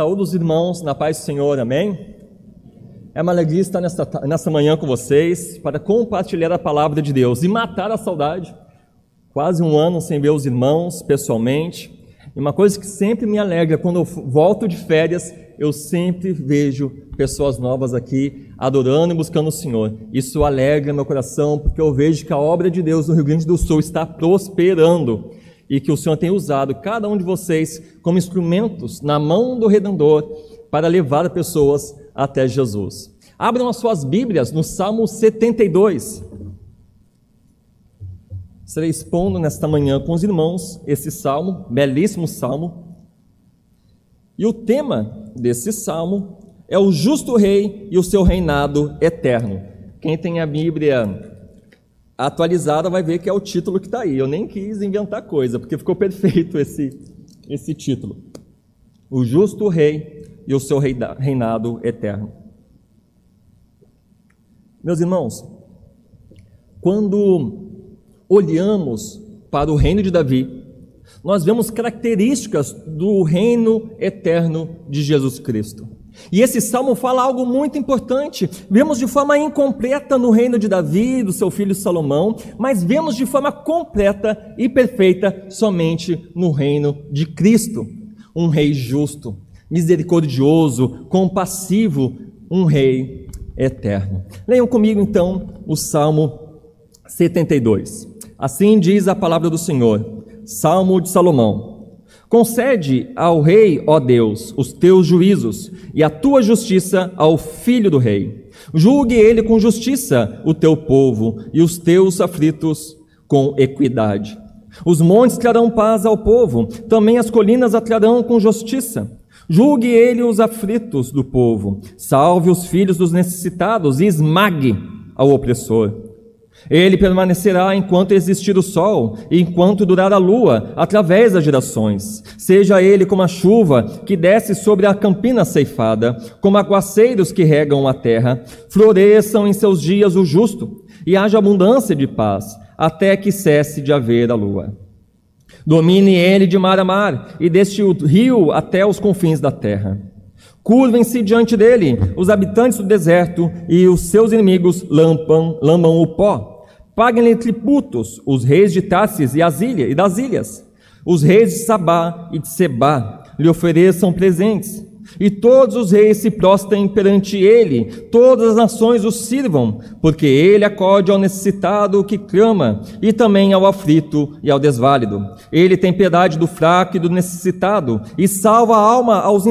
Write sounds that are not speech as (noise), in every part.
Saúde os irmãos na paz do Senhor, amém? É uma alegria estar nesta, nesta manhã com vocês para compartilhar a palavra de Deus e matar a saudade. Quase um ano sem ver os irmãos pessoalmente. E uma coisa que sempre me alegra quando eu volto de férias, eu sempre vejo pessoas novas aqui adorando e buscando o Senhor. Isso alegra meu coração porque eu vejo que a obra de Deus no Rio Grande do Sul está prosperando e que o Senhor tem usado cada um de vocês como instrumentos na mão do Redentor para levar pessoas até Jesus. Abram as suas Bíblias no Salmo 72. Estarei expondo nesta manhã com os irmãos esse salmo, belíssimo salmo. E o tema desse salmo é o justo rei e o seu reinado eterno. Quem tem a Bíblia atualizada vai ver que é o título que está aí. Eu nem quis inventar coisa, porque ficou (laughs) perfeito esse, esse título. O justo rei e o seu reinado eterno. Meus irmãos, quando olhamos para o reino de Davi, nós vemos características do reino eterno de Jesus Cristo. E esse salmo fala algo muito importante. Vemos de forma incompleta no reino de Davi, do seu filho Salomão, mas vemos de forma completa e perfeita somente no reino de Cristo. Um rei justo, misericordioso, compassivo, um rei eterno. Leiam comigo então o Salmo 72. Assim diz a palavra do Senhor, Salmo de Salomão. Concede ao rei, ó Deus, os teus juízos e a tua justiça ao filho do rei. Julgue ele com justiça o teu povo e os teus aflitos com equidade. Os montes trarão paz ao povo, também as colinas atrarão com justiça. Julgue ele os aflitos do povo, salve os filhos dos necessitados e esmague ao opressor. Ele permanecerá enquanto existir o sol e enquanto durar a lua, através das gerações. Seja ele como a chuva que desce sobre a campina ceifada, como aguaceiros que regam a terra, floresçam em seus dias o justo, e haja abundância de paz, até que cesse de haver a lua. Domine ele de mar a mar, e deste rio até os confins da terra. Curvem-se diante dele os habitantes do deserto e os seus inimigos lampam, lambam o pó. Paguem-lhe tributos os reis de Tarsis e, e das ilhas. Os reis de Sabá e de Sebá lhe ofereçam presentes. E todos os reis se prostrem perante ele, todas as nações o sirvam, porque ele acode ao necessitado que clama, e também ao aflito e ao desválido. Ele tem piedade do fraco e do necessitado, e salva a alma aos,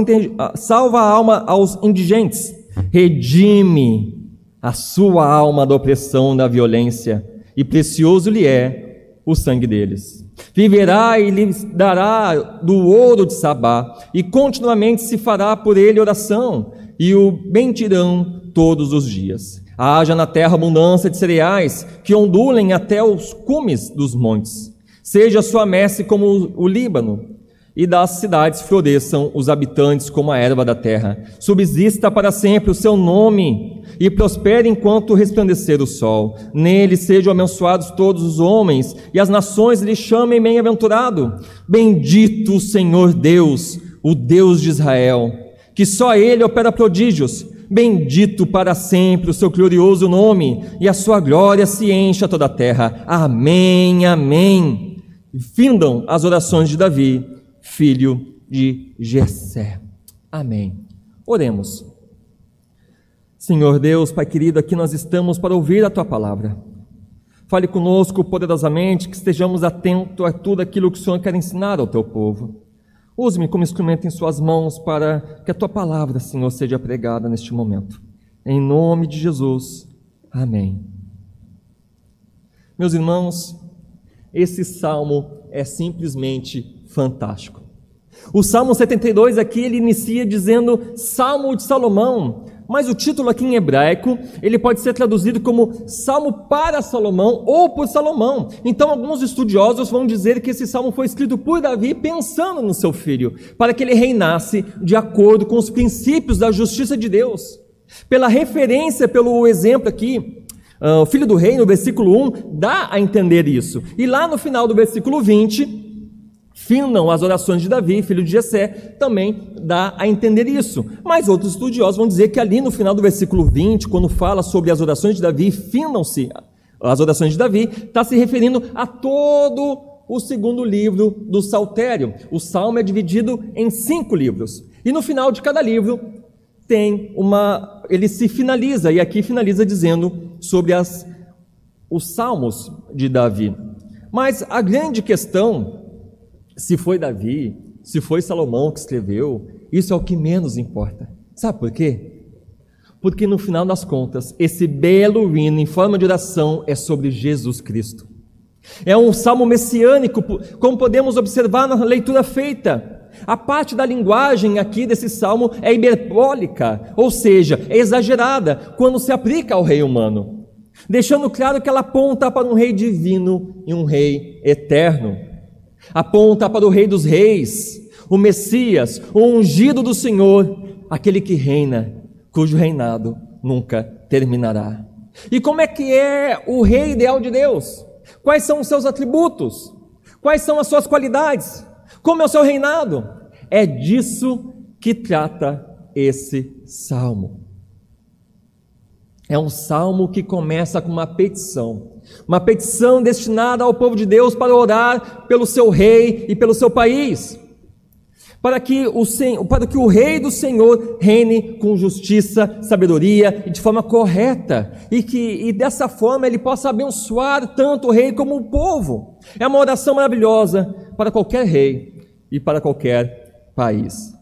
salva a alma aos indigentes. Redime a sua alma da opressão da violência, e precioso lhe é o sangue deles. Viverá e lhe dará do ouro de Sabá, e continuamente se fará por ele oração, e o bendirão todos os dias. Haja na terra abundância de cereais, que ondulem até os cumes dos montes. Seja sua messe como o Líbano, e das cidades floresçam os habitantes como a erva da terra. Subsista para sempre o seu nome e prospere enquanto resplandecer o sol. Nele sejam abençoados todos os homens e as nações lhe chamem bem-aventurado. Bendito o Senhor Deus, o Deus de Israel, que só ele opera prodígios. Bendito para sempre o seu glorioso nome e a sua glória se encha toda a terra. Amém, amém. Findam as orações de Davi filho de Jessé. Amém. Oremos. Senhor Deus, Pai querido, aqui nós estamos para ouvir a tua palavra. Fale conosco poderosamente, que estejamos atentos a tudo aquilo que o Senhor quer ensinar ao teu povo. Use-me como instrumento em suas mãos para que a tua palavra, Senhor, seja pregada neste momento. Em nome de Jesus. Amém. Meus irmãos, esse salmo é simplesmente fantástico. O Salmo 72 aqui ele inicia dizendo Salmo de Salomão, mas o título aqui em hebraico, ele pode ser traduzido como Salmo para Salomão ou por Salomão. Então alguns estudiosos vão dizer que esse salmo foi escrito por Davi pensando no seu filho, para que ele reinasse de acordo com os princípios da justiça de Deus. Pela referência, pelo exemplo aqui, uh, o filho do rei, no versículo 1, dá a entender isso. E lá no final do versículo 20, finam as orações de Davi, filho de Jessé, também dá a entender isso. Mas outros estudiosos vão dizer que ali no final do versículo 20, quando fala sobre as orações de Davi, finam-se as orações de Davi, está se referindo a todo o segundo livro do Saltério. O Salmo é dividido em cinco livros. E no final de cada livro tem uma. Ele se finaliza, e aqui finaliza dizendo sobre as, os salmos de Davi. Mas a grande questão, se foi Davi, se foi Salomão que escreveu, isso é o que menos importa. Sabe por quê? Porque no final das contas, esse belo hino em forma de oração é sobre Jesus Cristo. É um salmo messiânico, como podemos observar na leitura feita. A parte da linguagem aqui desse salmo é hiperbólica, ou seja, é exagerada quando se aplica ao rei humano, deixando claro que ela aponta para um rei divino e um rei eterno. Aponta para o rei dos reis, o Messias, o ungido do Senhor, aquele que reina, cujo reinado nunca terminará. E como é que é o rei ideal de Deus? Quais são os seus atributos? Quais são as suas qualidades? Como é o seu reinado? É disso que trata esse salmo. É um salmo que começa com uma petição, uma petição destinada ao povo de Deus para orar pelo seu rei e pelo seu país para que o, para que o rei do Senhor reine com justiça, sabedoria e de forma correta, e que e dessa forma ele possa abençoar tanto o rei como o povo. É uma oração maravilhosa para qualquer rei e para qualquer país.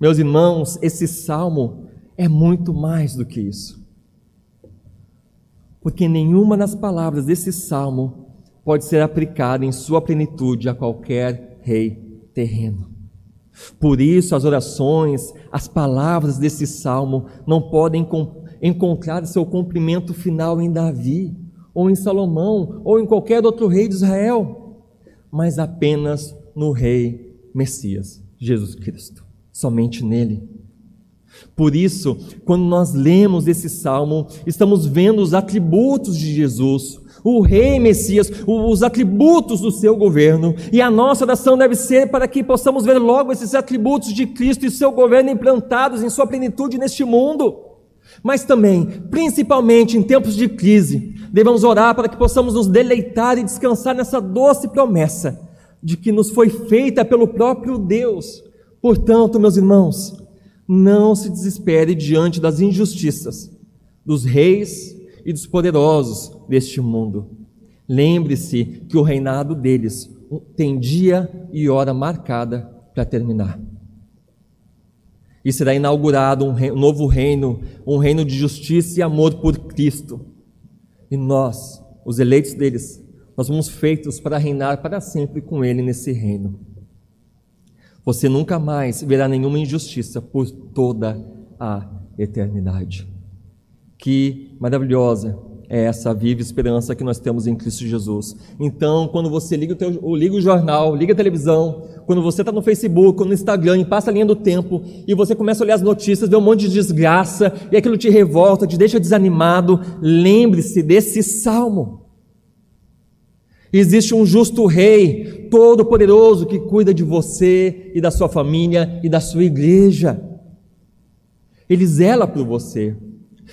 Meus irmãos, esse salmo é muito mais do que isso. Porque nenhuma das palavras desse salmo pode ser aplicada em sua plenitude a qualquer rei terreno. Por isso, as orações, as palavras desse salmo não podem encontrar seu cumprimento final em Davi, ou em Salomão, ou em qualquer outro rei de Israel, mas apenas no Rei Messias, Jesus Cristo, somente nele. Por isso, quando nós lemos esse salmo, estamos vendo os atributos de Jesus, o Rei Messias, os atributos do seu governo, e a nossa oração deve ser para que possamos ver logo esses atributos de Cristo e seu governo implantados em sua plenitude neste mundo. Mas também, principalmente em tempos de crise, devemos orar para que possamos nos deleitar e descansar nessa doce promessa de que nos foi feita pelo próprio Deus. Portanto, meus irmãos, não se desespere diante das injustiças dos reis e dos poderosos deste mundo. Lembre-se que o reinado deles tem dia e hora marcada para terminar. E será inaugurado um, um novo reino, um reino de justiça e amor por Cristo. E nós, os eleitos deles, nós somos feitos para reinar para sempre com Ele nesse reino. Você nunca mais verá nenhuma injustiça por toda a eternidade. Que maravilhosa é essa viva esperança que nós temos em Cristo Jesus. Então, quando você liga o, teu, liga o jornal, liga a televisão, quando você está no Facebook, no Instagram, e passa a linha do tempo, e você começa a olhar as notícias, vê um monte de desgraça, e aquilo te revolta, te deixa desanimado, lembre-se desse salmo. Existe um justo rei, todo-poderoso, que cuida de você e da sua família e da sua igreja. Ele zela por você.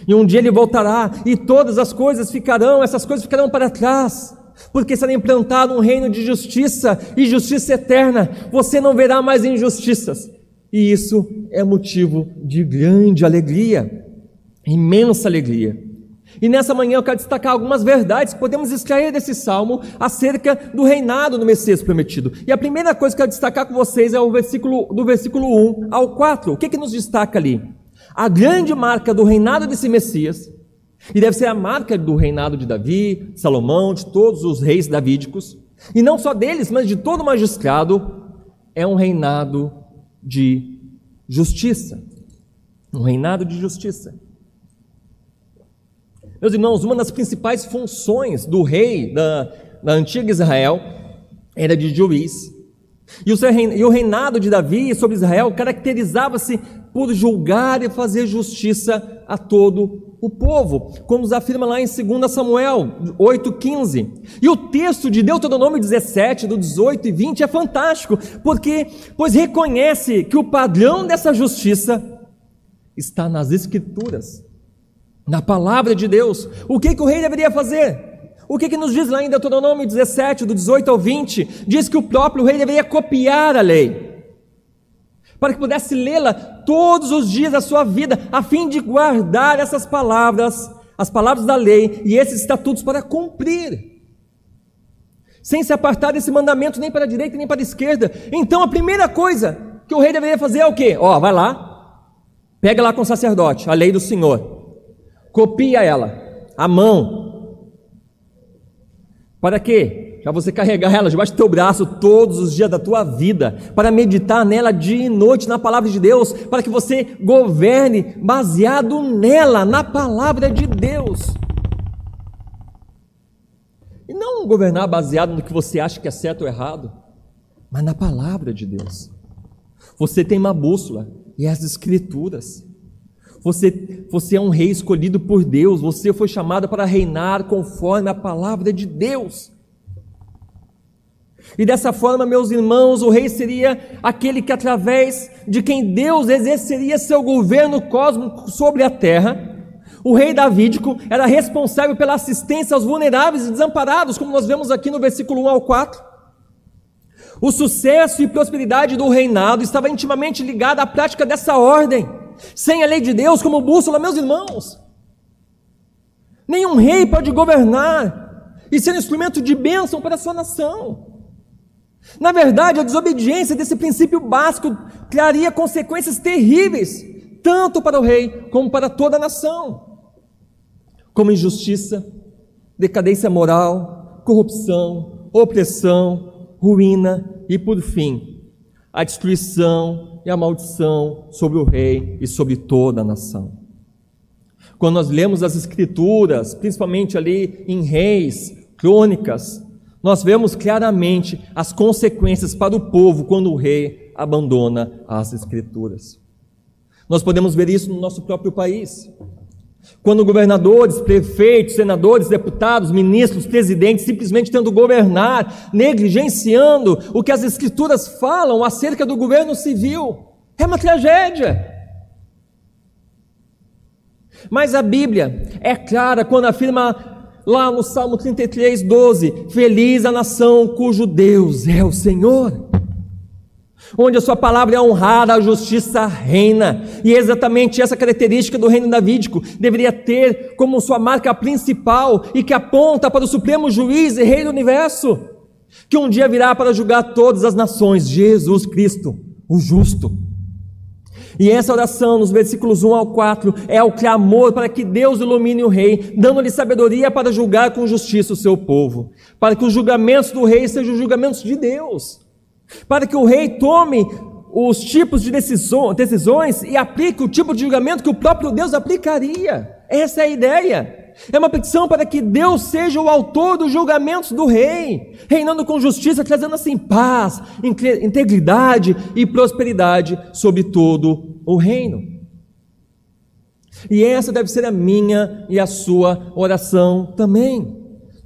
E um dia ele voltará e todas as coisas ficarão, essas coisas ficarão para trás, porque será implantado um reino de justiça e justiça eterna. Você não verá mais injustiças. E isso é motivo de grande alegria, imensa alegria. E nessa manhã eu quero destacar algumas verdades que podemos extrair desse salmo acerca do reinado do Messias prometido. E a primeira coisa que eu quero destacar com vocês é o versículo do versículo 1 ao 4. O que, que nos destaca ali? a grande marca do reinado desse Messias, e deve ser a marca do reinado de Davi, Salomão, de todos os reis davídicos, e não só deles, mas de todo magistrado, é um reinado de justiça. Um reinado de justiça. Meus irmãos, uma das principais funções do rei da, da antiga Israel era de juiz. E o, reinado de Davi sobre Israel caracterizava-se por julgar e fazer justiça a todo o povo, como nos afirma lá em 2 Samuel 8,15. E o texto de Deuteronômio 17, do 18 e 20 é fantástico, porque pois reconhece que o padrão dessa justiça está nas Escrituras, na palavra de Deus. O que, que o rei deveria fazer? O que, que nos diz lá em Deuteronômio 17, do 18 ao 20? Diz que o próprio rei deveria copiar a lei para que pudesse lê-la todos os dias da sua vida, a fim de guardar essas palavras, as palavras da lei e esses estatutos para cumprir, sem se apartar desse mandamento nem para a direita nem para a esquerda. Então a primeira coisa que o rei deveria fazer é o quê? Ó, vai lá, pega lá com o sacerdote a lei do Senhor, copia ela, a mão. Para quê? para você carregar ela debaixo do teu braço todos os dias da tua vida, para meditar nela dia e noite na palavra de Deus, para que você governe baseado nela, na palavra de Deus. E não governar baseado no que você acha que é certo ou errado, mas na palavra de Deus. Você tem uma bússola e as escrituras. Você, você é um rei escolhido por Deus, você foi chamado para reinar conforme a palavra de Deus. E dessa forma, meus irmãos, o rei seria aquele que, através de quem Deus exerceria seu governo cósmico sobre a terra. O rei davídico era responsável pela assistência aos vulneráveis e desamparados, como nós vemos aqui no versículo 1 ao 4. O sucesso e prosperidade do reinado estava intimamente ligado à prática dessa ordem. Sem a lei de Deus como bússola, meus irmãos, nenhum rei pode governar e ser um instrumento de bênção para a sua nação. Na verdade, a desobediência desse princípio básico traria consequências terríveis, tanto para o rei como para toda a nação, como injustiça, decadência moral, corrupção, opressão, ruína e, por fim, a destruição e a maldição sobre o rei e sobre toda a nação. Quando nós lemos as Escrituras, principalmente ali em Reis, Crônicas, nós vemos claramente as consequências para o povo quando o rei abandona as Escrituras. Nós podemos ver isso no nosso próprio país. Quando governadores, prefeitos, senadores, deputados, ministros, presidentes simplesmente tendo governar, negligenciando o que as Escrituras falam acerca do governo civil, é uma tragédia. Mas a Bíblia é clara quando afirma lá no Salmo 33, 12: Feliz a nação cujo Deus é o Senhor. Onde a sua palavra é honrada, a justiça reina. E é exatamente essa característica do reino davídico deveria ter como sua marca principal e que aponta para o supremo juiz e rei do universo, que um dia virá para julgar todas as nações, Jesus Cristo, o justo. E essa oração, nos versículos 1 ao 4, é o clamor para que Deus ilumine o rei, dando-lhe sabedoria para julgar com justiça o seu povo, para que os julgamentos do rei sejam os julgamentos de Deus, para que o rei tome os tipos de decisões e aplique o tipo de julgamento que o próprio Deus aplicaria. Essa é a ideia. É uma petição para que Deus seja o autor dos julgamentos do rei, reinando com justiça, trazendo assim paz, integridade e prosperidade sobre todo o reino. E essa deve ser a minha e a sua oração também.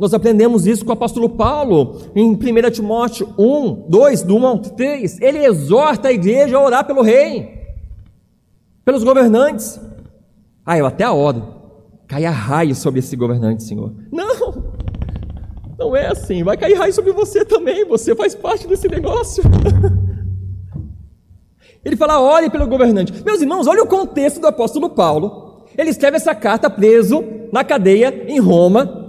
Nós aprendemos isso com o apóstolo Paulo em 1 Timóteo 1, 2, do 1 ao 3. Ele exorta a igreja a orar pelo rei, pelos governantes. Ah, eu até oro caia raio sobre esse governante, Senhor. Não, não é assim. Vai cair raio sobre você também. Você faz parte desse negócio. (laughs) Ele fala: ore pelo governante. Meus irmãos, olha o contexto do apóstolo Paulo. Ele escreve essa carta preso na cadeia em Roma.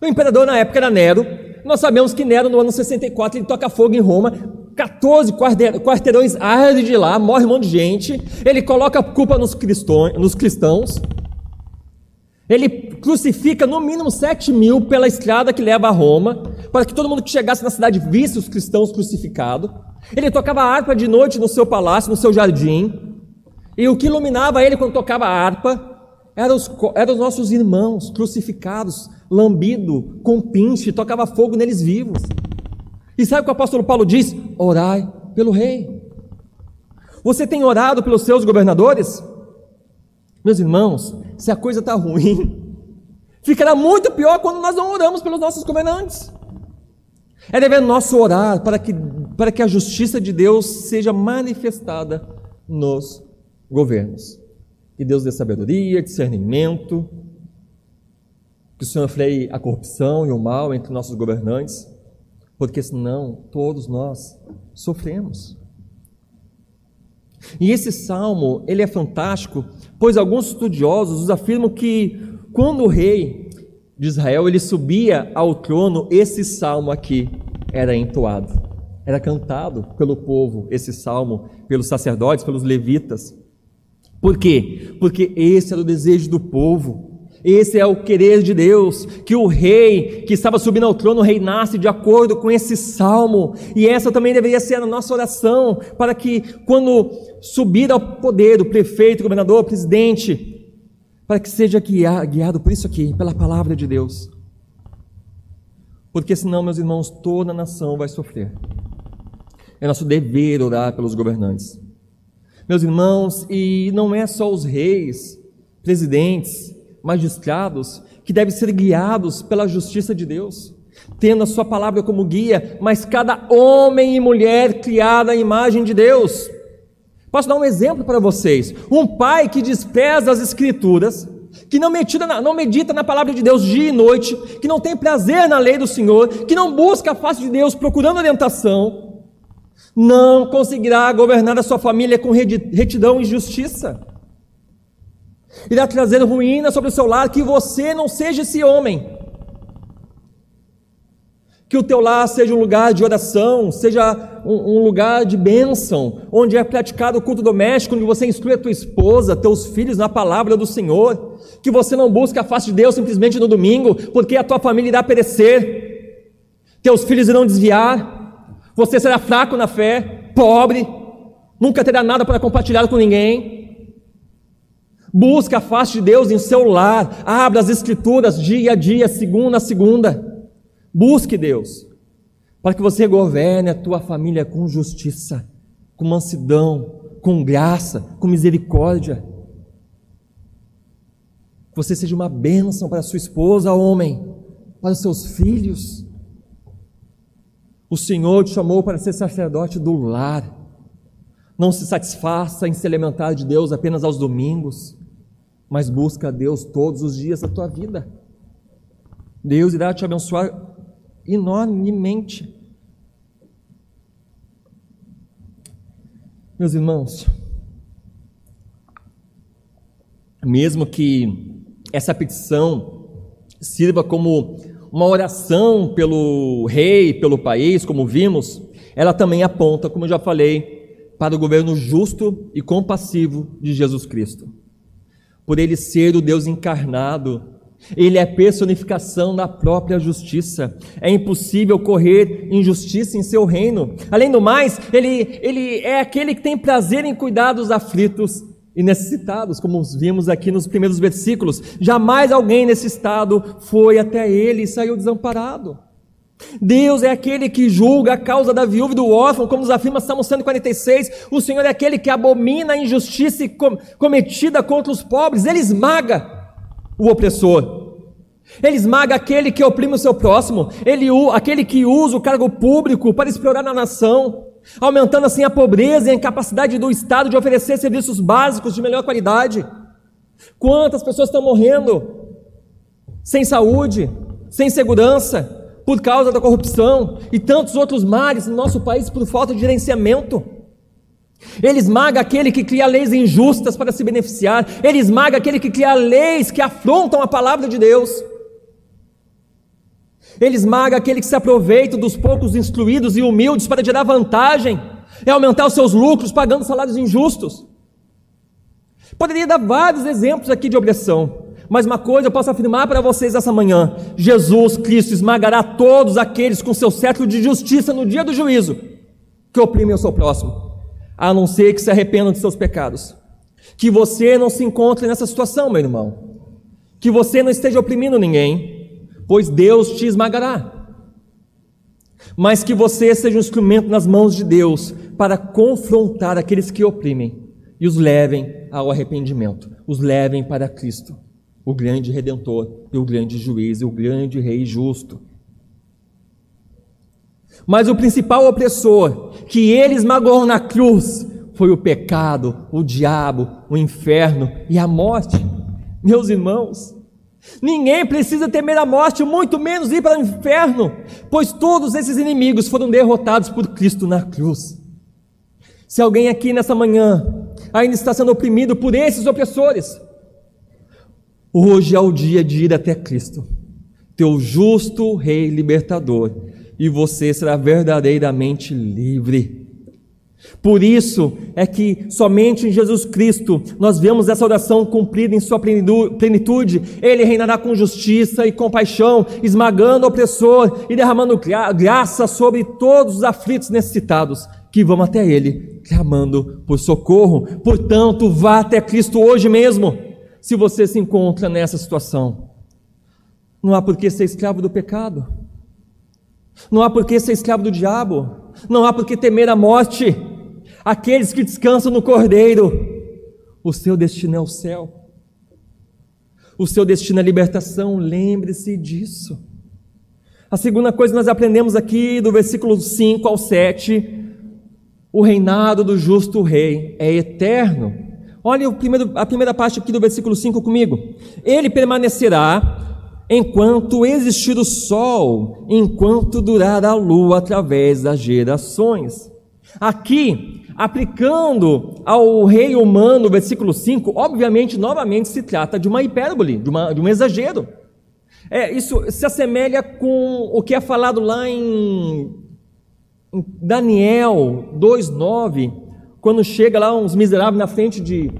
O imperador na época era Nero. Nós sabemos que Nero, no ano 64, ele toca fogo em Roma. 14 quarteirões ardem de lá, morre um monte de gente. Ele coloca a culpa nos. Nos cristãos. Ele crucifica no mínimo sete mil pela estrada que leva a Roma, para que todo mundo que chegasse na cidade visse os cristãos crucificados. Ele tocava harpa de noite no seu palácio, no seu jardim. E o que iluminava ele quando tocava harpa eram os, eram os nossos irmãos crucificados, lambido, com pinche, tocava fogo neles vivos. E sabe o que o apóstolo Paulo diz? Orai pelo rei. Você tem orado pelos seus governadores? Meus irmãos, se a coisa está ruim, (laughs) ficará muito pior quando nós não oramos pelos nossos governantes. É dever nosso orar para que, para que a justiça de Deus seja manifestada nos governos. Que Deus dê sabedoria, discernimento, que o Senhor freie a corrupção e o mal entre nossos governantes, porque senão todos nós sofremos. E esse salmo, ele é fantástico, pois alguns estudiosos afirmam que quando o rei de Israel ele subia ao trono, esse salmo aqui era entoado, era cantado pelo povo, esse salmo, pelos sacerdotes, pelos levitas. Por quê? Porque esse era o desejo do povo. Esse é o querer de Deus, que o rei que estava subindo ao trono reinasse de acordo com esse salmo. E essa também deveria ser a nossa oração, para que quando subir ao poder o prefeito, o governador, o presidente, para que seja guiado por isso aqui, pela palavra de Deus. Porque senão, meus irmãos, toda a nação vai sofrer. É nosso dever orar pelos governantes. Meus irmãos, e não é só os reis, presidentes, magistrados que devem ser guiados pela justiça de Deus, tendo a sua palavra como guia, mas cada homem e mulher criada à imagem de Deus. Posso dar um exemplo para vocês? Um pai que despreza as escrituras, que não medita, na, não medita na palavra de Deus dia e noite, que não tem prazer na lei do Senhor, que não busca a face de Deus procurando orientação, não conseguirá governar a sua família com retidão e justiça. Irá trazer ruína sobre o seu lar, que você não seja esse homem. Que o teu lar seja um lugar de oração, seja um, um lugar de bênção, onde é praticado o culto doméstico, onde você instrui a tua esposa, teus filhos na palavra do Senhor. Que você não busque a face de Deus simplesmente no domingo, porque a tua família irá perecer, teus filhos irão desviar, você será fraco na fé, pobre, nunca terá nada para compartilhar com ninguém. Busca a face de Deus em seu lar, abra as escrituras dia a dia, segunda a segunda. Busque Deus, para que você governe a tua família com justiça, com mansidão, com graça, com misericórdia. Que você seja uma bênção para sua esposa, homem, para os seus filhos. O Senhor te chamou para ser sacerdote do lar. Não se satisfaça em se alimentar de Deus apenas aos domingos, mas busca a Deus todos os dias da tua vida. Deus irá te abençoar enormemente. Meus irmãos, mesmo que essa petição sirva como uma oração pelo rei, pelo país, como vimos, ela também aponta, como eu já falei, para o governo justo e compassivo de Jesus Cristo. Por ele ser o Deus encarnado, ele é personificação da própria justiça. É impossível correr injustiça em seu reino. Além do mais, ele, ele é aquele que tem prazer em cuidar dos aflitos e necessitados, como vimos aqui nos primeiros versículos. Jamais alguém nesse estado foi até ele e saiu desamparado. Deus é aquele que julga a causa da viúva e do órfão, como nos afirma Salmo 146. O Senhor é aquele que abomina a injustiça cometida contra os pobres. Ele esmaga o opressor. Ele esmaga aquele que oprime o seu próximo. Ele, aquele que usa o cargo público para explorar a nação aumentando assim a pobreza e a incapacidade do Estado de oferecer serviços básicos de melhor qualidade. Quantas pessoas estão morrendo sem saúde, sem segurança, por causa da corrupção e tantos outros males no nosso país por falta de gerenciamento. Ele esmaga aquele que cria leis injustas para se beneficiar, ele esmaga aquele que cria leis que afrontam a palavra de Deus. Ele esmaga aquele que se aproveita dos poucos instruídos e humildes para gerar vantagem, é aumentar os seus lucros pagando salários injustos. Poderia dar vários exemplos aqui de opressão, mas uma coisa eu posso afirmar para vocês essa manhã: Jesus Cristo esmagará todos aqueles com seu cetro de justiça no dia do juízo que oprimem o seu próximo, a não ser que se arrependam de seus pecados. Que você não se encontre nessa situação, meu irmão. Que você não esteja oprimindo ninguém pois Deus te esmagará. Mas que você seja um instrumento nas mãos de Deus para confrontar aqueles que oprimem e os levem ao arrependimento. os levem para Cristo, o grande redentor e o grande juiz e o grande rei justo. Mas o principal opressor que ele esmagou na cruz foi o pecado, o diabo, o inferno e a morte. Meus irmãos, ninguém precisa temer a morte, muito menos ir para o inferno, pois todos esses inimigos foram derrotados por Cristo na cruz. Se alguém aqui nessa manhã ainda está sendo oprimido por esses opressores, hoje é o dia de ir até Cristo, teu justo Rei libertador, e você será verdadeiramente livre. Por isso é que somente em Jesus Cristo nós vemos essa oração cumprida em sua plenitude. Ele reinará com justiça e compaixão, esmagando o opressor e derramando graça sobre todos os aflitos necessitados que vão até Ele, clamando por socorro. Portanto, vá até Cristo hoje mesmo, se você se encontra nessa situação. Não há por que ser escravo do pecado, não há por que ser escravo do diabo, não há por que temer a morte. Aqueles que descansam no Cordeiro, o seu destino é o céu. O seu destino é libertação, lembre-se disso. A segunda coisa que nós aprendemos aqui do versículo 5 ao 7 o reinado do justo rei é eterno. Olha a primeira parte aqui do versículo 5 comigo. Ele permanecerá enquanto existir o sol, enquanto durar a lua através das gerações. Aqui, aplicando ao rei humano, versículo 5, obviamente, novamente se trata de uma hipérbole, de, uma, de um exagero. É, isso se assemelha com o que é falado lá em Daniel 2,9, quando chega lá uns miseráveis na frente de,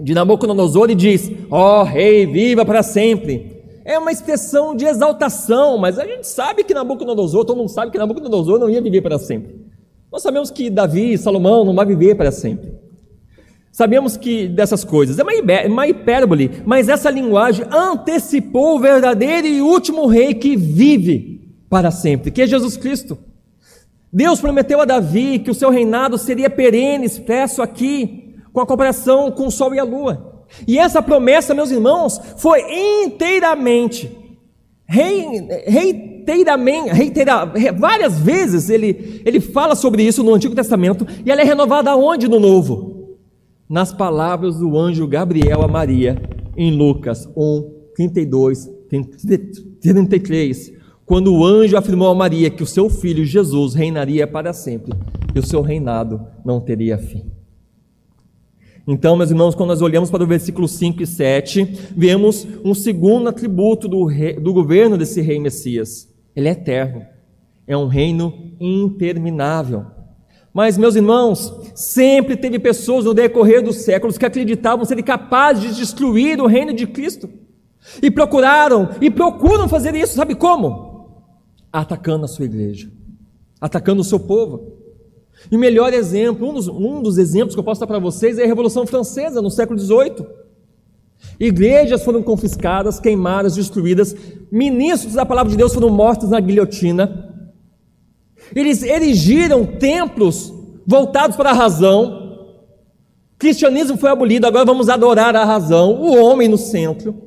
de Nabucodonosor e diz: Ó oh, rei, viva para sempre. É uma expressão de exaltação, mas a gente sabe que Nabucodonosor, todo mundo sabe que Nabucodonosor não ia viver para sempre. Nós sabemos que Davi e Salomão não vão viver para sempre. Sabemos que dessas coisas, é uma, uma hipérbole, mas essa linguagem antecipou o verdadeiro e último rei que vive para sempre, que é Jesus Cristo. Deus prometeu a Davi que o seu reinado seria perene, expresso aqui, com a comparação com o sol e a lua. E essa promessa, meus irmãos, foi inteiramente, reiteiramente, reitera, várias vezes ele, ele fala sobre isso no Antigo Testamento, e ela é renovada aonde no Novo? Nas palavras do anjo Gabriel a Maria, em Lucas 1, 32, 33 quando o anjo afirmou a Maria que o seu filho Jesus reinaria para sempre e o seu reinado não teria fim. Então, meus irmãos, quando nós olhamos para o versículo 5 e 7, vemos um segundo atributo do, rei, do governo desse rei Messias. Ele é eterno, é um reino interminável. Mas, meus irmãos, sempre teve pessoas no decorrer dos séculos que acreditavam serem capazes de destruir o reino de Cristo. E procuraram e procuram fazer isso, sabe como? Atacando a sua igreja, atacando o seu povo. E o melhor exemplo, um dos, um dos exemplos que eu posso dar para vocês é a Revolução Francesa, no século XVIII. Igrejas foram confiscadas, queimadas, destruídas, ministros da palavra de Deus foram mortos na guilhotina. Eles erigiram templos voltados para a razão. O cristianismo foi abolido, agora vamos adorar a razão, o homem no centro.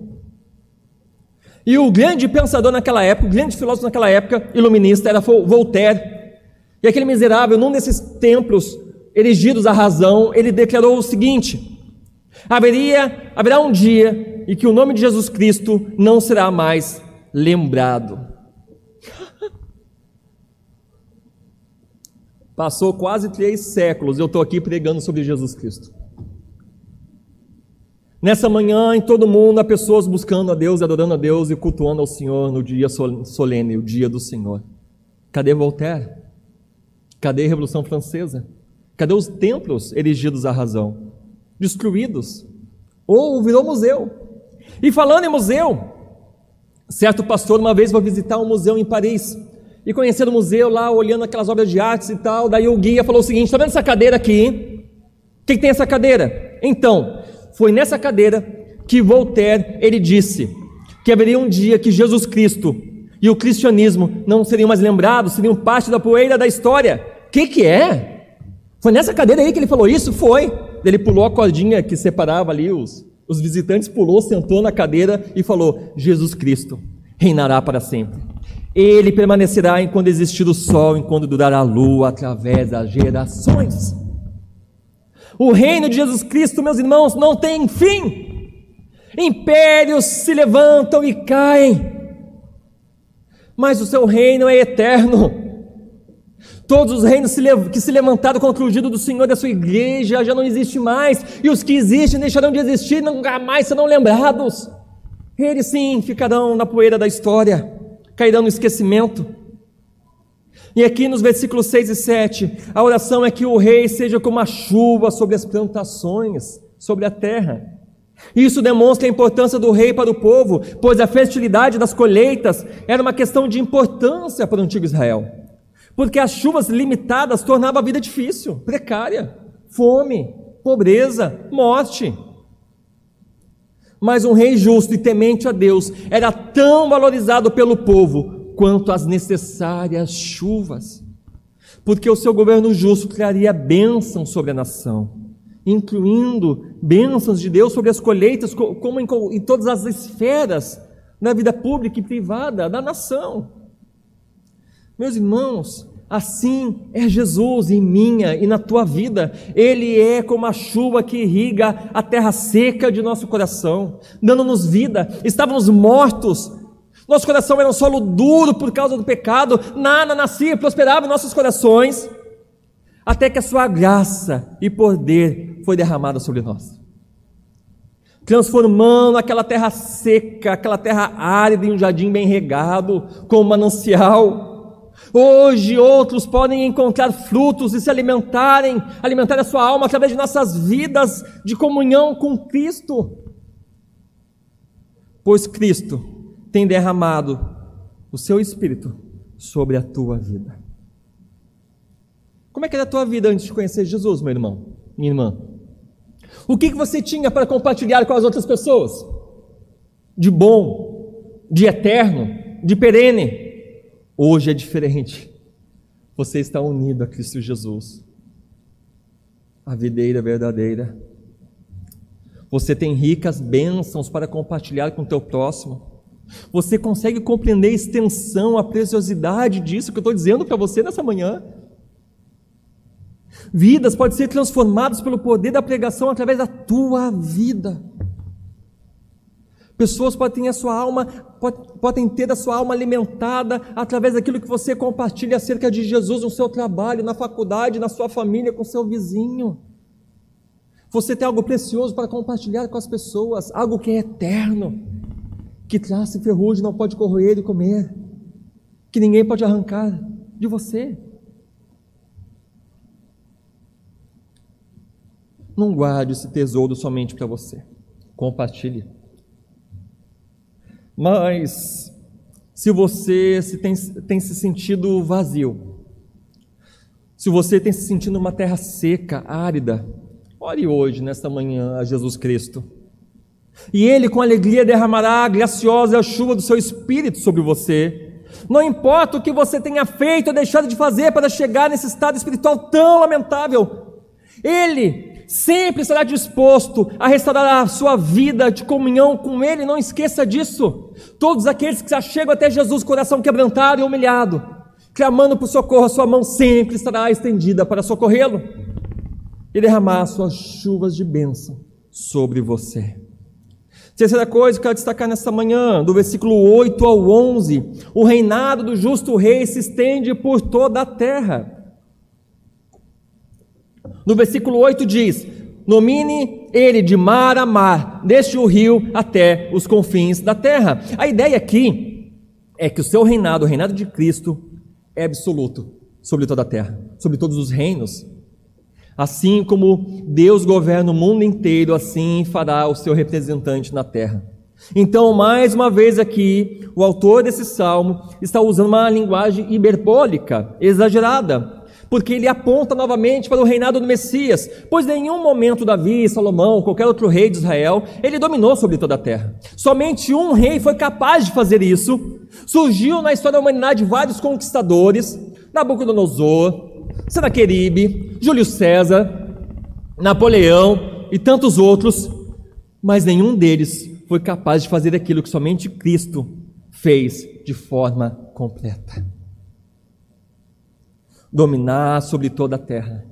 E o grande pensador naquela época, o grande filósofo naquela época, iluminista, era Voltaire. E aquele miserável, num desses templos erigidos à razão, ele declarou o seguinte: haveria, haverá um dia em que o nome de Jesus Cristo não será mais lembrado. Passou quase três séculos, eu estou aqui pregando sobre Jesus Cristo. Nessa manhã, em todo mundo, há pessoas buscando a Deus, adorando a Deus e cultuando ao Senhor no dia solene, o dia do Senhor. Cadê Voltaire? Cadê a Revolução Francesa? Cadê os templos erigidos à razão? Destruídos. Ou virou museu. E falando em museu, certo pastor uma vez foi visitar um museu em Paris. E conhecendo o museu lá, olhando aquelas obras de arte e tal, daí o guia falou o seguinte: está vendo essa cadeira aqui? O que tem essa cadeira? Então, foi nessa cadeira que Voltaire ele disse que haveria um dia que Jesus Cristo e o cristianismo não seriam mais lembrados, seriam parte da poeira da história. O que, que é? Foi nessa cadeira aí que ele falou isso? Foi. Ele pulou a cordinha que separava ali os, Os visitantes pulou, sentou na cadeira e falou: Jesus Cristo reinará para sempre. Ele permanecerá enquanto existir o sol, enquanto durar a lua, através das gerações. O reino de Jesus Cristo, meus irmãos, não tem fim. Impérios se levantam e caem, mas o seu reino é eterno. Todos os reinos que se levantaram contra o ungido do Senhor da sua igreja já não existem mais, e os que existem deixarão de existir, nunca mais serão lembrados. Eles sim ficarão na poeira da história, cairão no esquecimento. E aqui nos versículos 6 e 7, a oração é que o rei seja como a chuva sobre as plantações, sobre a terra. Isso demonstra a importância do rei para o povo, pois a fertilidade das colheitas era uma questão de importância para o antigo Israel. Porque as chuvas limitadas tornavam a vida difícil, precária, fome, pobreza, morte. Mas um rei justo e temente a Deus era tão valorizado pelo povo quanto as necessárias chuvas, porque o seu governo justo traria bênção sobre a nação, incluindo bênçãos de Deus sobre as colheitas, como em, em todas as esferas na vida pública e privada da nação. Meus irmãos, Assim é Jesus em minha e na tua vida. Ele é como a chuva que irriga a terra seca de nosso coração, dando-nos vida. Estávamos mortos nosso coração era um solo duro por causa do pecado, nada nascia prosperava em nossos corações, até que a sua graça e poder foi derramada sobre nós. Transformando aquela terra seca, aquela terra árida em um jardim bem regado, com um manancial. Hoje outros podem encontrar frutos e se alimentarem, alimentar a sua alma através de nossas vidas de comunhão com Cristo. Pois Cristo tem derramado o seu espírito sobre a tua vida. Como é que era a tua vida antes de conhecer Jesus, meu irmão, minha irmã? O que, que você tinha para compartilhar com as outras pessoas? De bom, de eterno, de perene. Hoje é diferente. Você está unido a Cristo Jesus, a videira verdadeira. Você tem ricas bênçãos para compartilhar com o teu próximo. Você consegue compreender a extensão, a preciosidade disso que eu estou dizendo para você nessa manhã? Vidas podem ser transformadas pelo poder da pregação através da tua vida. Pessoas podem ter a sua alma, podem ter a sua alma alimentada através daquilo que você compartilha acerca de Jesus no seu trabalho, na faculdade, na sua família, com seu vizinho. Você tem algo precioso para compartilhar com as pessoas, algo que é eterno que traça ferrugem não pode corroer e comer, que ninguém pode arrancar de você. Não guarde esse tesouro somente para você. Compartilhe. Mas, se você se tem, tem se sentido vazio, se você tem se sentido numa terra seca, árida, ore hoje, nesta manhã, a Jesus Cristo e Ele com alegria derramará a graciosa chuva do seu espírito sobre você. Não importa o que você tenha feito ou deixado de fazer para chegar nesse estado espiritual tão lamentável, Ele sempre estará disposto a restaurar a sua vida de comunhão com Ele. Não esqueça disso. Todos aqueles que já chegam até Jesus, coração quebrantado e humilhado, clamando por socorro, a sua mão sempre estará estendida para socorrê-lo e derramar suas chuvas de bênção sobre você. Terceira coisa que eu quero destacar nessa manhã, do versículo 8 ao 11: o reinado do justo rei se estende por toda a terra. No versículo 8 diz: Nomine ele de mar a mar, desde o rio até os confins da terra. A ideia aqui é que o seu reinado, o reinado de Cristo, é absoluto sobre toda a terra, sobre todos os reinos. Assim como Deus governa o mundo inteiro, assim fará o seu representante na terra. Então, mais uma vez aqui, o autor desse salmo está usando uma linguagem hiperbólica, exagerada, porque ele aponta novamente para o reinado do Messias, pois em nenhum momento Davi, Salomão, qualquer outro rei de Israel, ele dominou sobre toda a terra. Somente um rei foi capaz de fazer isso. Surgiu na história da humanidade vários conquistadores, Nabucodonosor, Senaqueribe, Júlio César, Napoleão e tantos outros, Mas nenhum deles foi capaz de fazer aquilo que somente Cristo fez de forma completa dominar sobre toda a terra.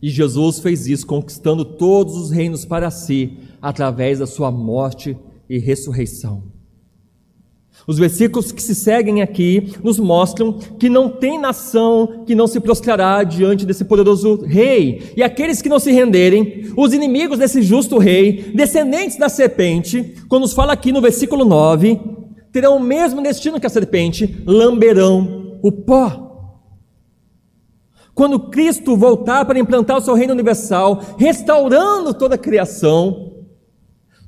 E Jesus fez isso, conquistando todos os reinos para si, através da sua morte e ressurreição. Os versículos que se seguem aqui nos mostram que não tem nação que não se prostrará diante desse poderoso rei. E aqueles que não se renderem, os inimigos desse justo rei, descendentes da serpente, quando nos fala aqui no versículo 9, terão o mesmo destino que a serpente, lamberão o pó. Quando Cristo voltar para implantar o seu reino universal, restaurando toda a criação,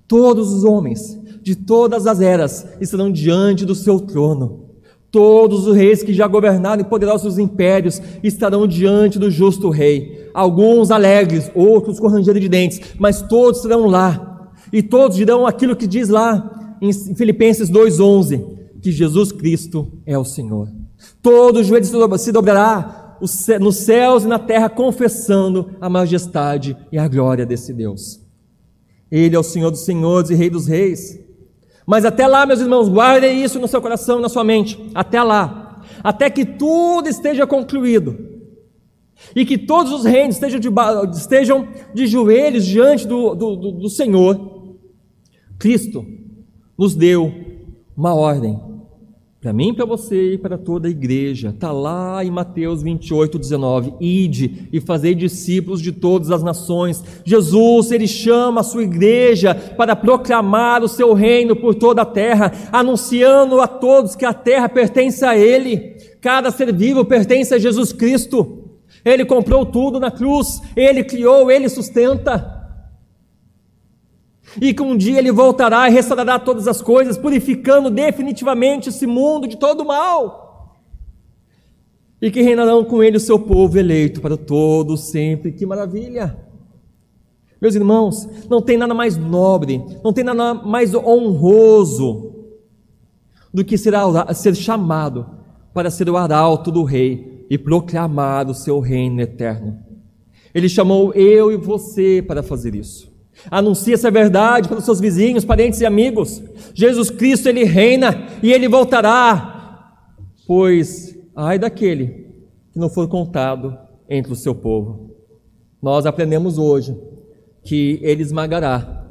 todos os homens de todas as eras estarão diante do seu trono. Todos os reis que já governaram e poderosos impérios estarão diante do justo rei. Alguns alegres, outros com ranger de dentes, mas todos estarão lá. E todos dirão aquilo que diz lá em Filipenses 2:11, que Jesus Cristo é o Senhor. Todo joelho se dobrará nos céus e na terra, confessando a majestade e a glória desse Deus. Ele é o Senhor dos senhores e Rei dos reis. Mas até lá, meus irmãos, guardem isso no seu coração na sua mente. Até lá. Até que tudo esteja concluído. E que todos os reinos estejam de, estejam de joelhos diante do, do, do, do Senhor. Cristo nos deu uma ordem para mim, para você e para toda a igreja. Está lá em Mateus 28, 19. Ide e fazei discípulos de todas as nações. Jesus, ele chama a sua igreja para proclamar o seu reino por toda a terra, anunciando a todos que a terra pertence a ele. Cada ser vivo pertence a Jesus Cristo. Ele comprou tudo na cruz, ele criou, ele sustenta e que um dia ele voltará e restaurará todas as coisas, purificando definitivamente esse mundo de todo mal. E que reinarão com ele o seu povo eleito para todo sempre. Que maravilha! Meus irmãos, não tem nada mais nobre, não tem nada mais honroso do que ser, ser chamado para ser o arauto do rei e proclamar o seu reino eterno. Ele chamou eu e você para fazer isso. Anuncie essa verdade para os seus vizinhos, parentes e amigos. Jesus Cristo, Ele reina e Ele voltará. Pois, ai daquele que não for contado entre o seu povo. Nós aprendemos hoje que Ele esmagará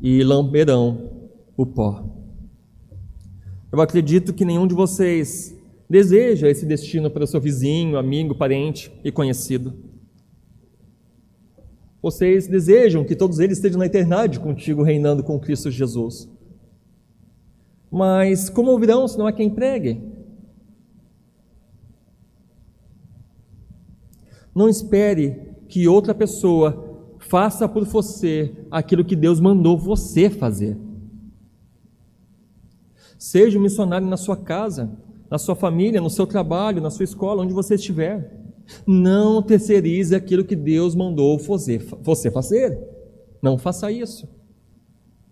e lamberão o pó. Eu acredito que nenhum de vocês deseja esse destino para o seu vizinho, amigo, parente e conhecido. Vocês desejam que todos eles estejam na eternidade contigo, reinando com Cristo Jesus. Mas como ouvirão se não é quem pregue? Não espere que outra pessoa faça por você aquilo que Deus mandou você fazer. Seja um missionário na sua casa, na sua família, no seu trabalho, na sua escola, onde você estiver. Não terceirize aquilo que Deus mandou você fazer. Não faça isso.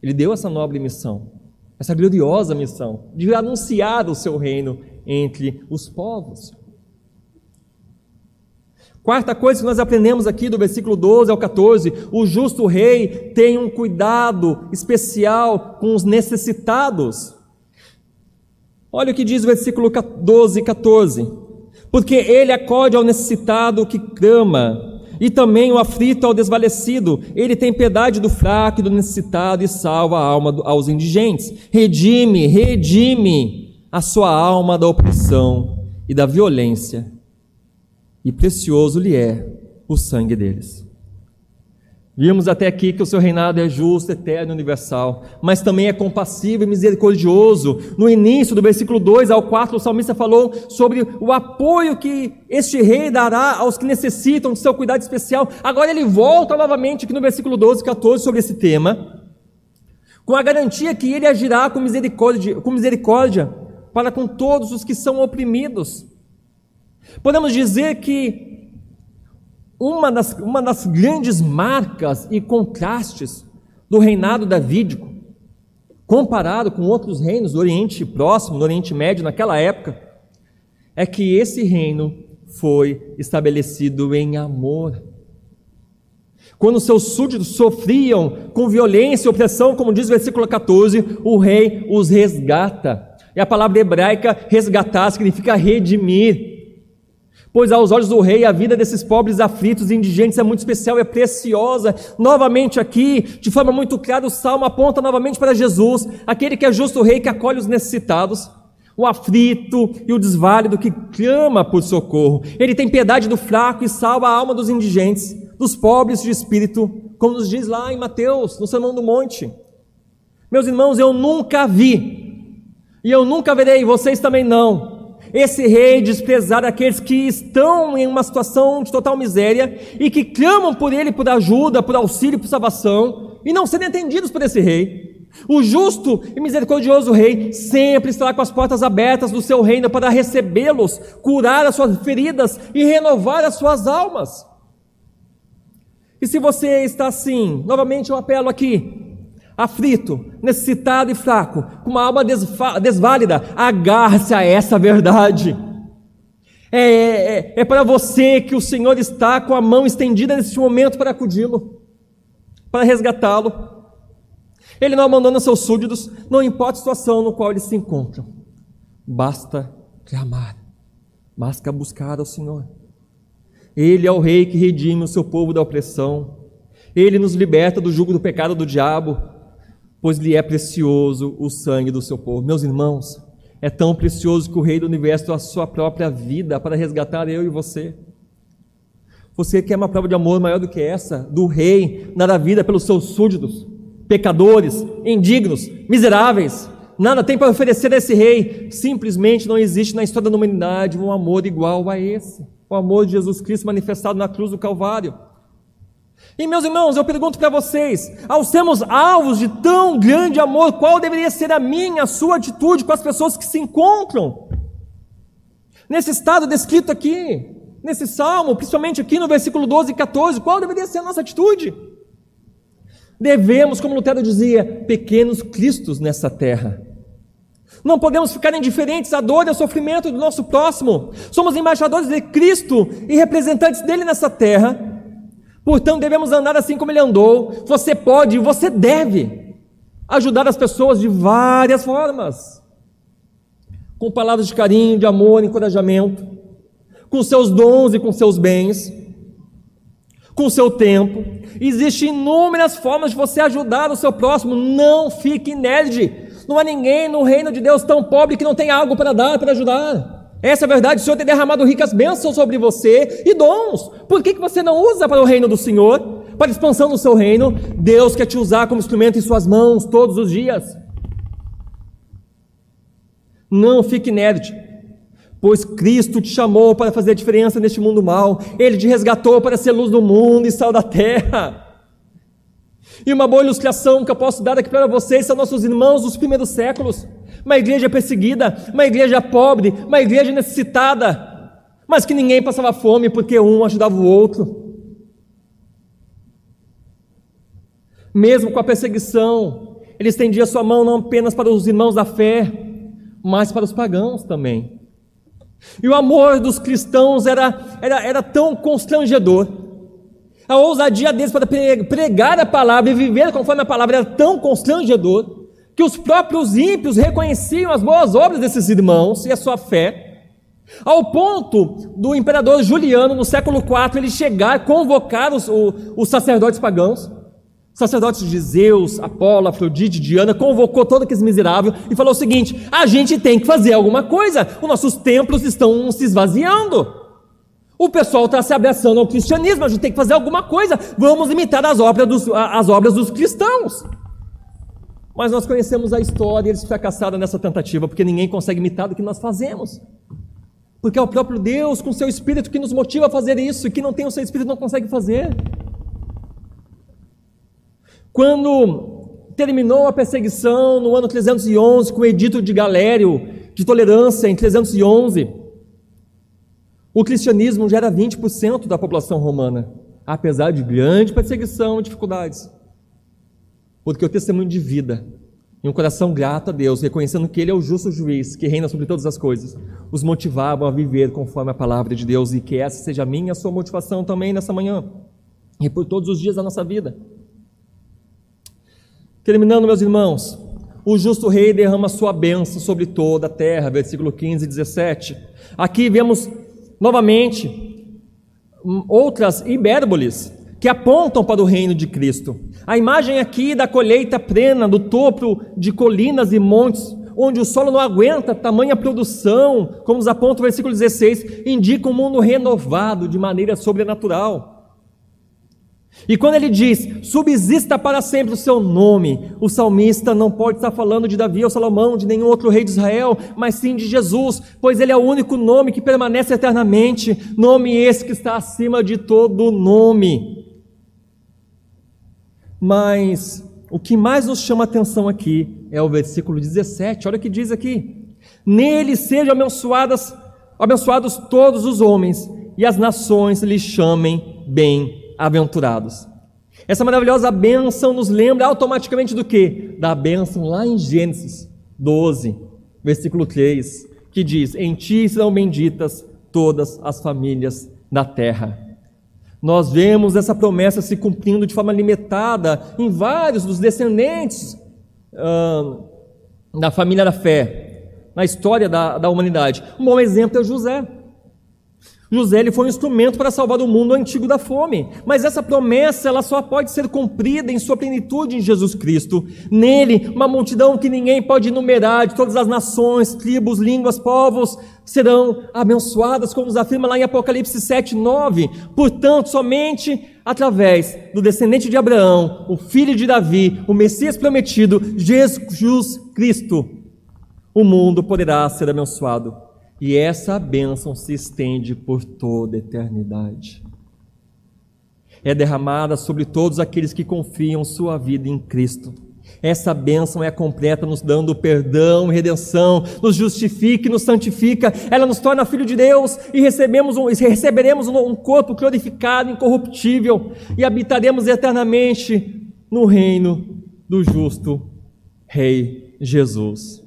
Ele deu essa nobre missão, essa gloriosa missão de anunciar o seu reino entre os povos. Quarta coisa que nós aprendemos aqui do versículo 12 ao 14: o justo rei tem um cuidado especial com os necessitados. Olha o que diz o versículo 12 e 14 porque ele acode ao necessitado que clama, e também o aflito ao desvalecido. Ele tem piedade do fraco e do necessitado e salva a alma aos indigentes. Redime, redime a sua alma da opressão e da violência, e precioso lhe é o sangue deles. Vimos até aqui que o seu reinado é justo, eterno e universal, mas também é compassivo e misericordioso. No início do versículo 2 ao 4, o salmista falou sobre o apoio que este rei dará aos que necessitam de seu cuidado especial. Agora ele volta novamente aqui no versículo 12 e 14 sobre esse tema, com a garantia que ele agirá com misericórdia, com misericórdia para com todos os que são oprimidos. Podemos dizer que uma das, uma das grandes marcas e contrastes do reinado davídico, comparado com outros reinos do Oriente Próximo, do Oriente Médio naquela época, é que esse reino foi estabelecido em amor. Quando seus súditos sofriam com violência e opressão, como diz o versículo 14, o rei os resgata. E a palavra hebraica resgatar significa redimir. Pois aos olhos do rei a vida desses pobres aflitos e indigentes é muito especial, é preciosa. Novamente aqui, de forma muito clara, o salmo aponta novamente para Jesus, aquele que é justo rei que acolhe os necessitados, o aflito e o desválido que clama por socorro. Ele tem piedade do fraco e salva a alma dos indigentes dos pobres de espírito, como nos diz lá em Mateus, no Sermão do Monte. Meus irmãos, eu nunca vi, e eu nunca verei, vocês também não, esse rei desprezar aqueles que estão em uma situação de total miséria e que clamam por ele por ajuda, por auxílio, por salvação, e não serem atendidos por esse rei. O justo e misericordioso rei sempre estará com as portas abertas do seu reino para recebê-los, curar as suas feridas e renovar as suas almas. E se você está assim, novamente eu apelo aqui, aflito, necessitado e fraco, com uma alma desválida, agarre-se a essa verdade. É, é, é para você que o Senhor está com a mão estendida nesse momento para acudi-lo, para resgatá-lo. Ele não abandona seus súditos, não importa a situação no qual eles se encontram. Basta clamar, basta buscar ao Senhor. Ele é o rei que redime o seu povo da opressão. Ele nos liberta do jugo do pecado do diabo, pois lhe é precioso o sangue do seu povo. Meus irmãos, é tão precioso que o rei do universo deu a sua própria vida para resgatar eu e você. Você quer uma prova de amor maior do que essa? Do rei dar a vida pelos seus súditos, pecadores, indignos, miseráveis. Nada tem para oferecer a esse rei. Simplesmente não existe na história da humanidade um amor igual a esse o amor de Jesus Cristo manifestado na cruz do Calvário. E meus irmãos, eu pergunto para vocês, ao sermos alvos de tão grande amor, qual deveria ser a minha, a sua atitude com as pessoas que se encontram nesse estado descrito aqui, nesse salmo, principalmente aqui no versículo 12 e 14, qual deveria ser a nossa atitude? Devemos, como Lutero dizia, pequenos cristos nessa terra. Não podemos ficar indiferentes à dor e ao sofrimento do nosso próximo. Somos embaixadores de Cristo e representantes dele nessa terra. Portanto, devemos andar assim como ele andou. Você pode, você deve ajudar as pessoas de várias formas. Com palavras de carinho, de amor, encorajamento, com seus dons e com seus bens, com seu tempo. Existem inúmeras formas de você ajudar o seu próximo. Não fique nerd. Não há ninguém no reino de Deus tão pobre que não tenha algo para dar, para ajudar. Essa é a verdade. O Senhor tem derramado ricas bênçãos sobre você e dons. Por que, que você não usa para o reino do Senhor? Para a expansão do seu reino? Deus quer te usar como instrumento em suas mãos todos os dias. Não fique inerte, pois Cristo te chamou para fazer a diferença neste mundo mal. Ele te resgatou para ser luz do mundo e sal da terra. E uma boa ilustração que eu posso dar aqui para vocês são nossos irmãos dos primeiros séculos. Uma igreja perseguida, uma igreja pobre, uma igreja necessitada, mas que ninguém passava fome porque um ajudava o outro. Mesmo com a perseguição, ele estendia sua mão não apenas para os irmãos da fé, mas para os pagãos também. E o amor dos cristãos era, era, era tão constrangedor a ousadia deles para pregar a palavra e viver conforme a palavra era tão constrangedor que os próprios ímpios reconheciam as boas obras desses irmãos e a sua fé, ao ponto do imperador Juliano, no século IV, ele chegar convocar os, os sacerdotes pagãos, sacerdotes de Zeus, Apolo, Afrodite, Diana, convocou todo aquele miserável e falou o seguinte: a gente tem que fazer alguma coisa, os nossos templos estão se esvaziando. O pessoal está se abraçando ao cristianismo, a gente tem que fazer alguma coisa, vamos imitar as obras dos, as obras dos cristãos. Mas nós conhecemos a história e eles fracassaram nessa tentativa, porque ninguém consegue imitar do que nós fazemos. Porque é o próprio Deus, com seu Espírito, que nos motiva a fazer isso, e que não tem o seu Espírito não consegue fazer. Quando terminou a perseguição no ano 311, com o edito de Galério, de tolerância, em 311, o cristianismo já era 20% da população romana, apesar de grande perseguição e dificuldades. Porque o testemunho de vida e um coração grato a Deus, reconhecendo que Ele é o justo juiz que reina sobre todas as coisas, os motivavam a viver conforme a palavra de Deus e que essa seja a minha a sua motivação também nessa manhã. e por todos os dias da nossa vida. Terminando, meus irmãos, o justo rei derrama sua bênção sobre toda a terra, versículo 15 e 17. Aqui vemos novamente hum, outras hipérboles que apontam para o reino de Cristo. A imagem aqui da colheita plena do topo de colinas e montes, onde o solo não aguenta tamanha produção, como nos aponta o versículo 16, indica um mundo renovado de maneira sobrenatural. E quando ele diz, subsista para sempre o seu nome, o salmista não pode estar falando de Davi ou Salomão, de nenhum outro rei de Israel, mas sim de Jesus, pois ele é o único nome que permanece eternamente, nome esse que está acima de todo nome. Mas o que mais nos chama a atenção aqui é o versículo 17, olha o que diz aqui: Nele sejam abençoadas, abençoados todos os homens, e as nações lhe chamem bem aventurados. Essa maravilhosa bênção nos lembra automaticamente do que? Da bênção lá em Gênesis 12, versículo 3, que diz: Em ti serão benditas todas as famílias da terra. Nós vemos essa promessa se cumprindo de forma limitada em vários dos descendentes da família da fé, na história da, da humanidade. Um bom exemplo é José. José ele foi um instrumento para salvar o mundo antigo da fome, mas essa promessa ela só pode ser cumprida em sua plenitude em Jesus Cristo. Nele, uma multidão que ninguém pode enumerar, de todas as nações, tribos, línguas, povos, serão abençoadas, como nos afirma lá em Apocalipse 7, 9. Portanto, somente através do descendente de Abraão, o filho de Davi, o Messias prometido, Jesus Cristo, o mundo poderá ser abençoado. E essa bênção se estende por toda a eternidade. É derramada sobre todos aqueles que confiam sua vida em Cristo. Essa bênção é completa, nos dando perdão redenção, nos justifica e nos santifica, ela nos torna filho de Deus e recebemos um, receberemos um corpo glorificado, incorruptível e habitaremos eternamente no reino do justo Rei Jesus.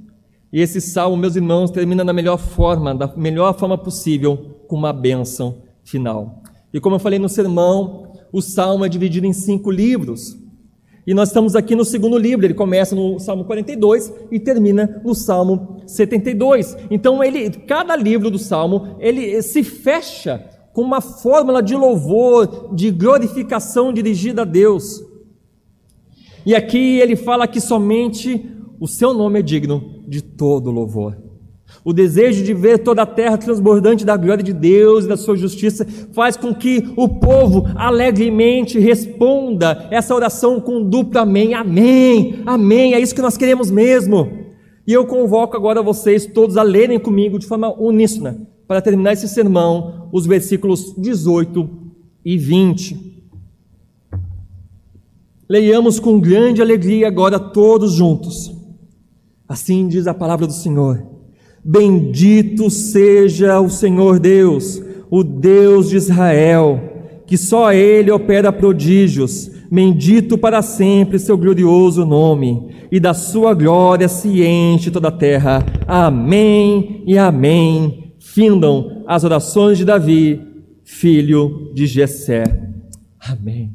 E esse salmo, meus irmãos, termina da melhor forma, da melhor forma possível, com uma bênção final. E como eu falei no sermão, o salmo é dividido em cinco livros. E nós estamos aqui no segundo livro, ele começa no Salmo 42 e termina no Salmo 72. Então, ele, cada livro do Salmo, ele se fecha com uma fórmula de louvor, de glorificação dirigida a Deus. E aqui ele fala que somente o seu nome é digno de todo louvor. O desejo de ver toda a terra transbordante da glória de Deus e da sua justiça faz com que o povo alegremente responda essa oração com duplo amém. Amém, amém, é isso que nós queremos mesmo. E eu convoco agora vocês todos a lerem comigo de forma uníssona, para terminar esse sermão, os versículos 18 e 20. Leiamos com grande alegria agora todos juntos. Assim diz a palavra do Senhor. Bendito seja o Senhor Deus, o Deus de Israel, que só Ele opera prodígios. Bendito para sempre seu glorioso nome, e da sua glória se enche toda a terra. Amém e amém. Findam as orações de Davi, filho de Jessé. Amém.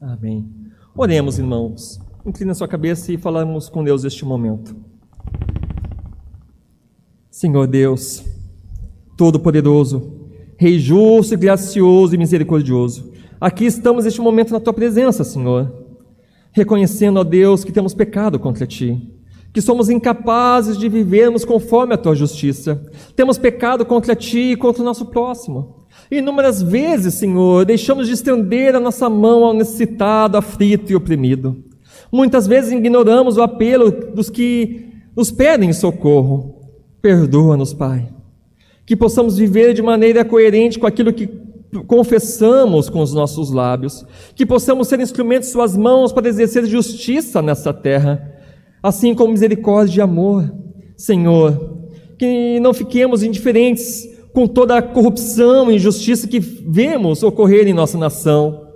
Amém. Oremos, irmãos. Inclina sua cabeça e falamos com Deus neste momento. Senhor Deus, Todo-Poderoso, Rei justo, gracioso e misericordioso, aqui estamos neste momento na Tua presença, Senhor, reconhecendo, ó Deus, que temos pecado contra Ti, que somos incapazes de vivermos conforme a Tua justiça, temos pecado contra Ti e contra o nosso próximo. Inúmeras vezes, Senhor, deixamos de estender a nossa mão ao necessitado, aflito e oprimido. Muitas vezes ignoramos o apelo dos que nos pedem socorro. Perdoa-nos, Pai. Que possamos viver de maneira coerente com aquilo que confessamos com os nossos lábios. Que possamos ser instrumentos de Suas mãos para exercer justiça nessa terra, assim como misericórdia e amor. Senhor, que não fiquemos indiferentes com toda a corrupção e injustiça que vemos ocorrer em nossa nação,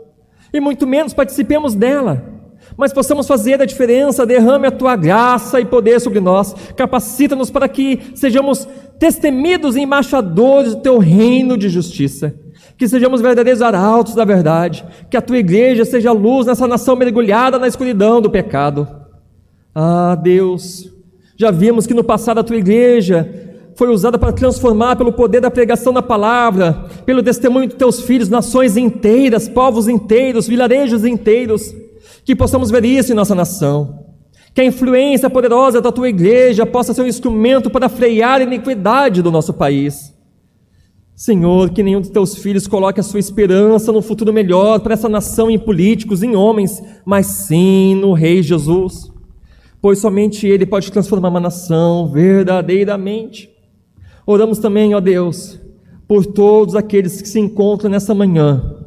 e muito menos participemos dela mas possamos fazer a diferença, derrame a tua graça e poder sobre nós, capacita-nos para que sejamos testemidos e embaixadores do teu reino de justiça, que sejamos verdadeiros arautos da verdade, que a tua igreja seja luz nessa nação mergulhada na escuridão do pecado. Ah, Deus, já vimos que no passado a tua igreja foi usada para transformar pelo poder da pregação da palavra, pelo testemunho de teus filhos, nações inteiras, povos inteiros, vilarejos inteiros, que possamos ver isso em nossa nação. Que a influência poderosa da tua igreja possa ser um instrumento para frear a iniquidade do nosso país. Senhor, que nenhum de teus filhos coloque a sua esperança no futuro melhor para essa nação em políticos, em homens, mas sim no Rei Jesus, pois somente Ele pode transformar uma nação verdadeiramente. Oramos também, ó Deus, por todos aqueles que se encontram nessa manhã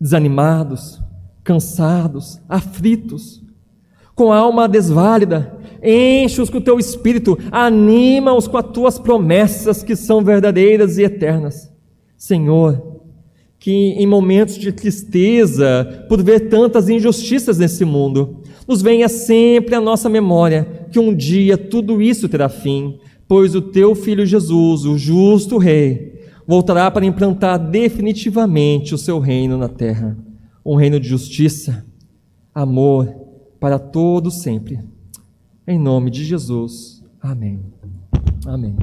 desanimados, cansados, aflitos, com a alma desválida, enche-os com o teu espírito, anima-os com as tuas promessas que são verdadeiras e eternas. Senhor, que em momentos de tristeza, por ver tantas injustiças nesse mundo, nos venha sempre à nossa memória que um dia tudo isso terá fim, pois o teu filho Jesus, o justo Rei, voltará para implantar definitivamente o seu reino na terra um reino de justiça, amor para todo sempre. Em nome de Jesus. Amém. Amém.